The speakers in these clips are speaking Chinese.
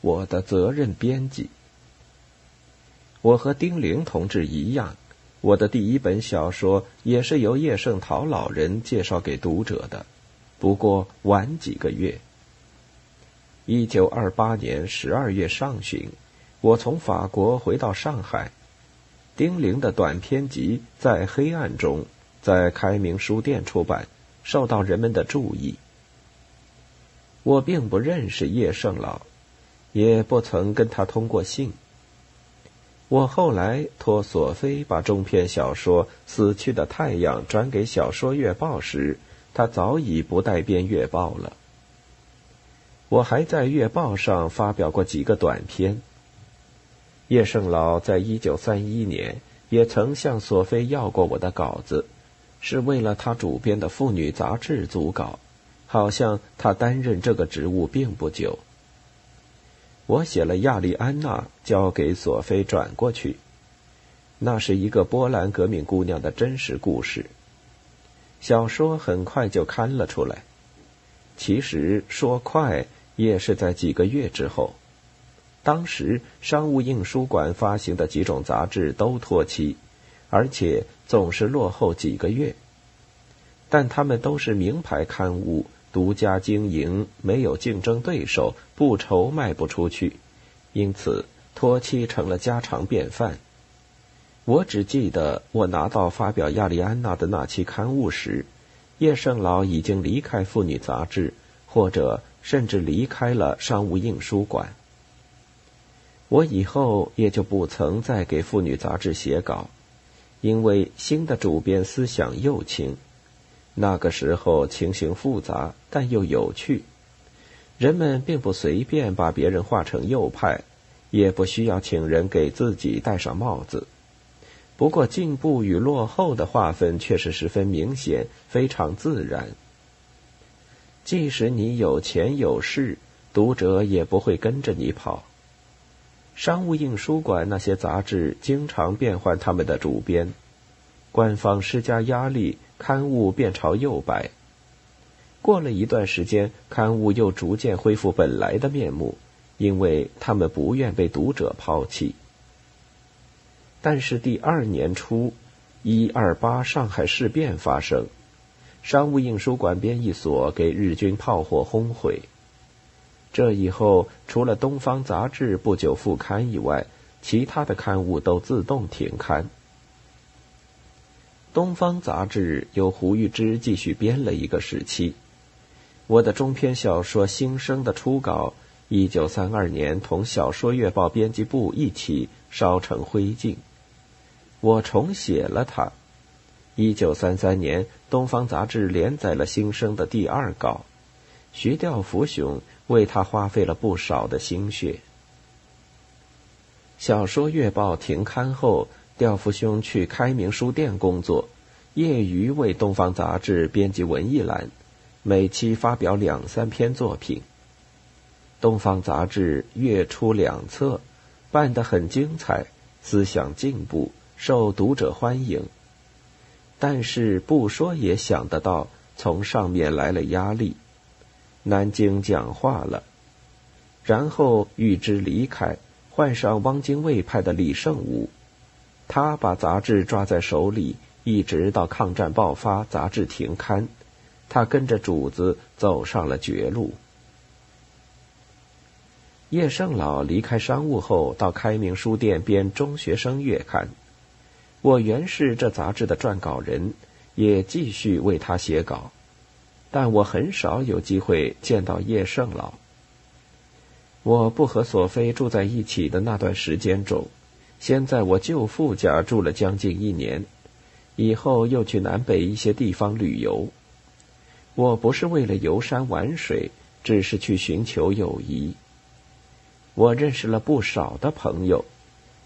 我的责任编辑。我和丁玲同志一样，我的第一本小说也是由叶圣陶老人介绍给读者的，不过晚几个月。一九二八年十二月上旬，我从法国回到上海，丁玲的短篇集在黑暗中在开明书店出版，受到人们的注意。我并不认识叶圣老，也不曾跟他通过信。我后来托索菲把中篇小说《死去的太阳》转给《小说月报》时，他早已不带编月报了。我还在月报上发表过几个短篇。叶圣老在一九三一年也曾向索菲要过我的稿子，是为了他主编的妇女杂志组稿，好像他担任这个职务并不久。我写了《亚利安娜》，交给索菲转过去。那是一个波兰革命姑娘的真实故事。小说很快就刊了出来。其实说快，也是在几个月之后。当时商务印书馆发行的几种杂志都脱期，而且总是落后几个月。但他们都是名牌刊物。独家经营，没有竞争对手，不愁卖不出去，因此脱期成了家常便饭。我只记得，我拿到发表亚利安娜的那期刊物时，叶圣老已经离开妇女杂志，或者甚至离开了商务印书馆。我以后也就不曾再给妇女杂志写稿，因为新的主编思想右倾。那个时候情形复杂，但又有趣。人们并不随便把别人划成右派，也不需要请人给自己戴上帽子。不过，进步与落后的划分却是十分明显，非常自然。即使你有钱有势，读者也不会跟着你跑。商务印书馆那些杂志经常变换他们的主编，官方施加压力。刊物便朝右摆。过了一段时间，刊物又逐渐恢复本来的面目，因为他们不愿被读者抛弃。但是第二年初，一二八上海事变发生，商务印书馆编译所给日军炮火轰毁。这以后，除了《东方》杂志不久复刊以外，其他的刊物都自动停刊。东方杂志由胡玉芝继续编了一个时期。我的中篇小说《新生》的初稿，一九三二年同《小说月报》编辑部一起烧成灰烬。我重写了它。一九三三年，东方杂志连载了《新生》的第二稿，徐调福雄为他花费了不少的心血。《小说月报》停刊后。调夫兄去开明书店工作，业余为《东方》杂志编辑文艺栏，每期发表两三篇作品。《东方》杂志月出两册，办得很精彩，思想进步，受读者欢迎。但是不说也想得到，从上面来了压力。南京讲话了，然后预知离开，换上汪精卫派的李胜武。他把杂志抓在手里，一直到抗战爆发，杂志停刊。他跟着主子走上了绝路。叶圣老离开商务后，到开明书店编《中学生月刊》。我原是这杂志的撰稿人，也继续为他写稿，但我很少有机会见到叶圣老。我不和索菲住在一起的那段时间中。先在我舅父家住了将近一年，以后又去南北一些地方旅游。我不是为了游山玩水，只是去寻求友谊。我认识了不少的朋友，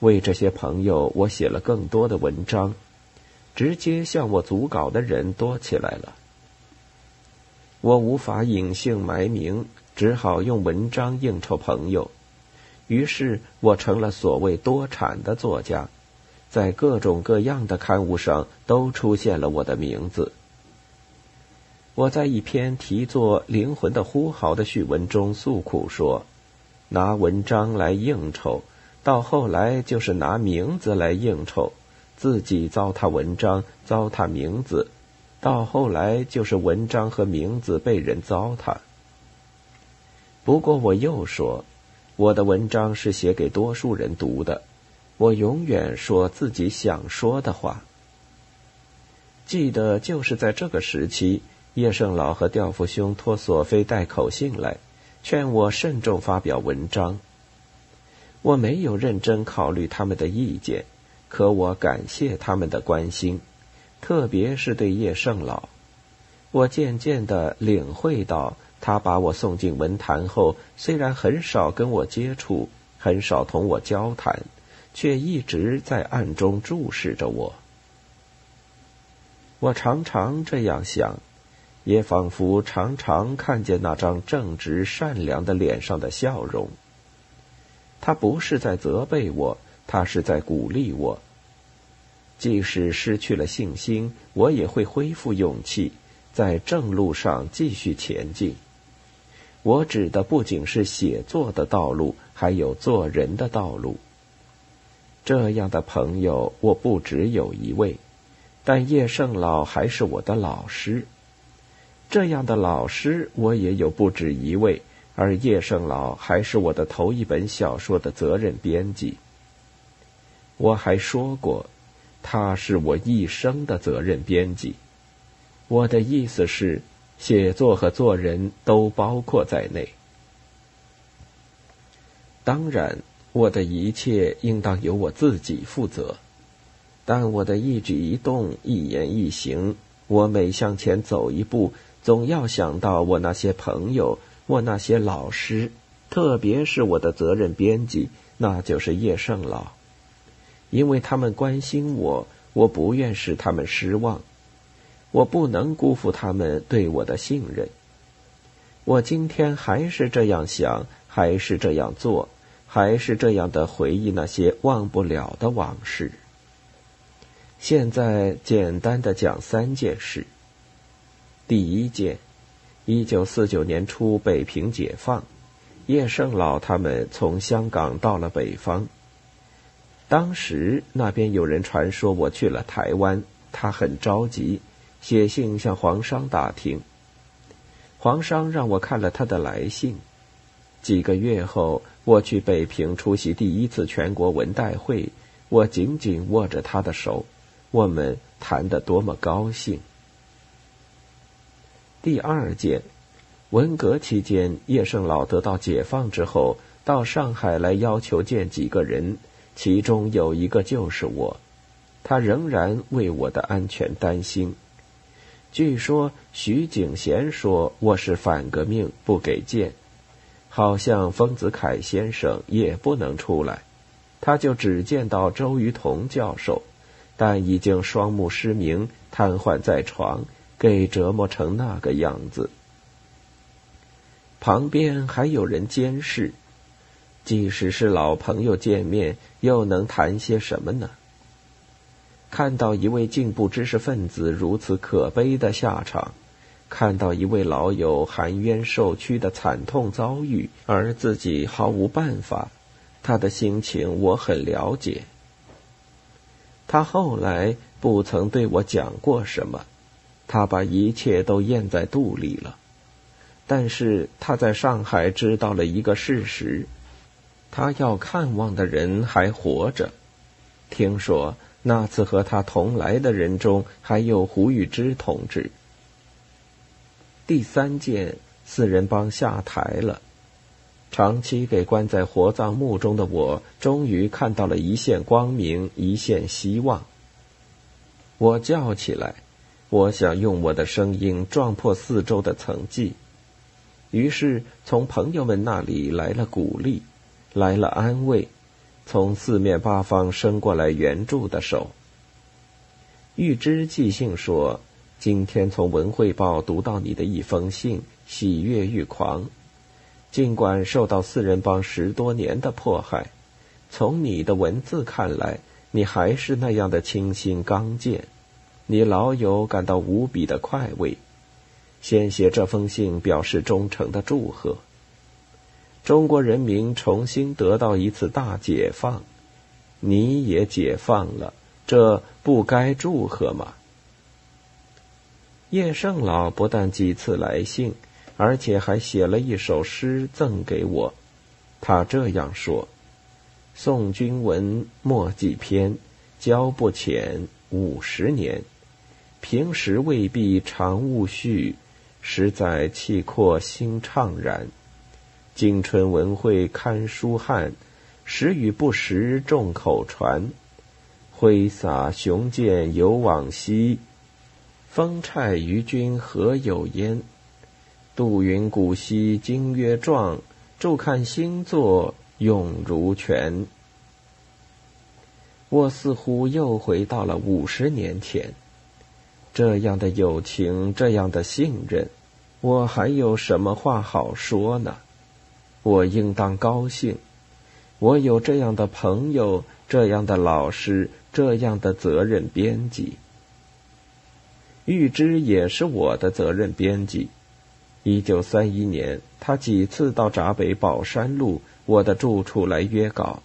为这些朋友，我写了更多的文章。直接向我组稿的人多起来了。我无法隐姓埋名，只好用文章应酬朋友。于是我成了所谓多产的作家，在各种各样的刊物上都出现了我的名字。我在一篇题作《灵魂的呼号》的序文中诉苦说，拿文章来应酬，到后来就是拿名字来应酬，自己糟蹋文章，糟蹋名字，到后来就是文章和名字被人糟蹋。不过我又说，我的文章是写给多数人读的，我永远说自己想说的话。记得就是在这个时期，叶圣老和调夫兄托索菲带口信来，劝我慎重发表文章。我没有认真考虑他们的意见，可我感谢他们的关心，特别是对叶圣老。我渐渐的领会到，他把我送进文坛后，虽然很少跟我接触，很少同我交谈，却一直在暗中注视着我。我常常这样想，也仿佛常常看见那张正直善良的脸上的笑容。他不是在责备我，他是在鼓励我。即使失去了信心，我也会恢复勇气，在正路上继续前进。我指的不仅是写作的道路，还有做人的道路。这样的朋友，我不只有一位。但叶圣老还是我的老师，这样的老师我也有不止一位，而叶圣老还是我的头一本小说的责任编辑。我还说过，他是我一生的责任编辑。我的意思是，写作和做人都包括在内。当然，我的一切应当由我自己负责。但我的一举一动、一言一行，我每向前走一步，总要想到我那些朋友，我那些老师，特别是我的责任编辑，那就是叶圣老，因为他们关心我，我不愿使他们失望，我不能辜负他们对我的信任。我今天还是这样想，还是这样做，还是这样的回忆那些忘不了的往事。现在简单的讲三件事。第一件，一九四九年初北平解放，叶圣老他们从香港到了北方。当时那边有人传说我去了台湾，他很着急，写信向黄商打听。黄商让我看了他的来信。几个月后，我去北平出席第一次全国文代会，我紧紧握着他的手。我们谈得多么高兴！第二件，文革期间，叶圣老得到解放之后，到上海来要求见几个人，其中有一个就是我。他仍然为我的安全担心。据说徐景贤说我是反革命，不给见。好像丰子恺先生也不能出来，他就只见到周瑜同教授。但已经双目失明，瘫痪在床，给折磨成那个样子。旁边还有人监视，即使是老朋友见面，又能谈些什么呢？看到一位进步知识分子如此可悲的下场，看到一位老友含冤受屈的惨痛遭遇，而自己毫无办法，他的心情我很了解。他后来不曾对我讲过什么，他把一切都咽在肚里了。但是他在上海知道了一个事实：他要看望的人还活着。听说那次和他同来的人中还有胡玉芝同志。第三件，四人帮下台了。长期被关在火葬墓中的我，终于看到了一线光明，一线希望。我叫起来，我想用我的声音撞破四周的层寂。于是，从朋友们那里来了鼓励，来了安慰，从四面八方伸过来援助的手。玉芝寄信说：“今天从《文汇报》读到你的一封信，喜悦欲狂。”尽管受到四人帮十多年的迫害，从你的文字看来，你还是那样的清新刚健。你老友感到无比的快慰，先写这封信表示忠诚的祝贺。中国人民重新得到一次大解放，你也解放了，这不该祝贺吗？叶圣老不但几次来信，而且还写了一首诗赠给我。他这样说：“送君文墨几篇，交不浅五十年。平时未必常务序，实在气阔心怅然。今春文会堪书汉，时与不时众口传。挥洒雄剑犹往昔。”风柴于君何有焉？杜云古稀今曰壮，注看星座永如泉。我似乎又回到了五十年前，这样的友情，这样的信任，我还有什么话好说呢？我应当高兴，我有这样的朋友，这样的老师，这样的责任编辑。玉芝也是我的责任编辑。一九三一年，他几次到闸北宝山路我的住处来约稿。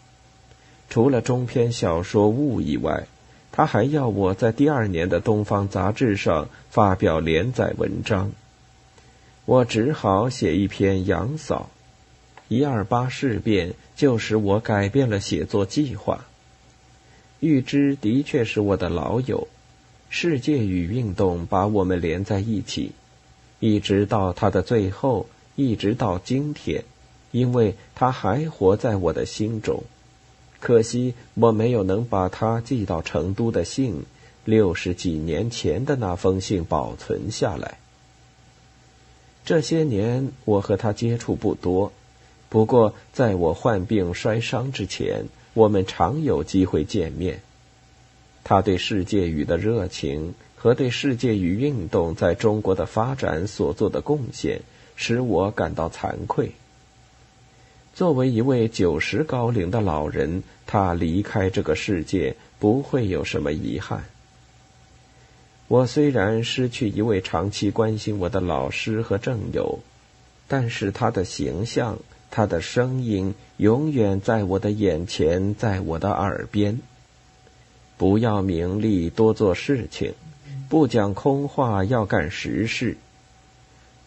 除了中篇小说《雾》以外，他还要我在第二年的《东方》杂志上发表连载文章。我只好写一篇《杨嫂》。一二八事变就使我改变了写作计划。玉芝的确是我的老友。世界与运动把我们连在一起，一直到他的最后，一直到今天，因为他还活在我的心中。可惜我没有能把他寄到成都的信，六十几年前的那封信保存下来。这些年我和他接触不多，不过在我患病摔伤之前，我们常有机会见面。他对世界语的热情和对世界语运动在中国的发展所做的贡献，使我感到惭愧。作为一位九十高龄的老人，他离开这个世界不会有什么遗憾。我虽然失去一位长期关心我的老师和正友，但是他的形象、他的声音永远在我的眼前，在我的耳边。不要名利，多做事情；不讲空话，要干实事。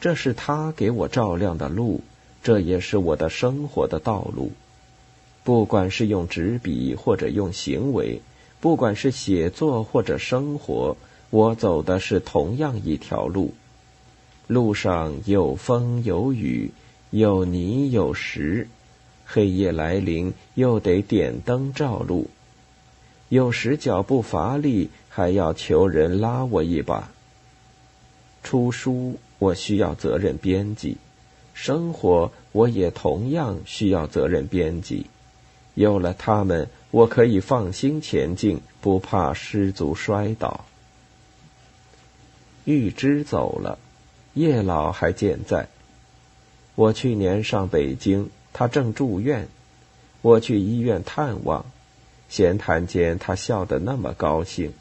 这是他给我照亮的路，这也是我的生活的道路。不管是用纸笔或者用行为，不管是写作或者生活，我走的是同样一条路。路上有风有雨，有泥有石，黑夜来临，又得点灯照路。有时脚步乏力，还要求人拉我一把。出书我需要责任编辑，生活我也同样需要责任编辑。有了他们，我可以放心前进，不怕失足摔倒。玉芝走了，叶老还健在。我去年上北京，他正住院，我去医院探望。闲谈间，他笑得那么高兴。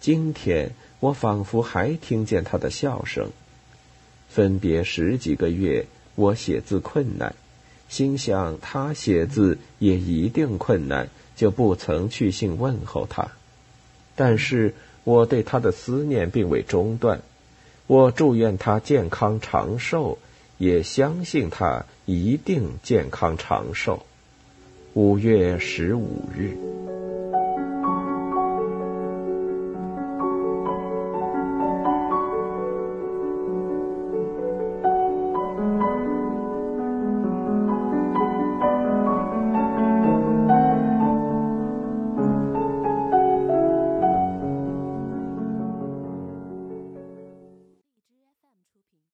今天我仿佛还听见他的笑声。分别十几个月，我写字困难，心想他写字也一定困难，就不曾去信问候他。但是我对他的思念并未中断。我祝愿他健康长寿，也相信他一定健康长寿。五月十五日。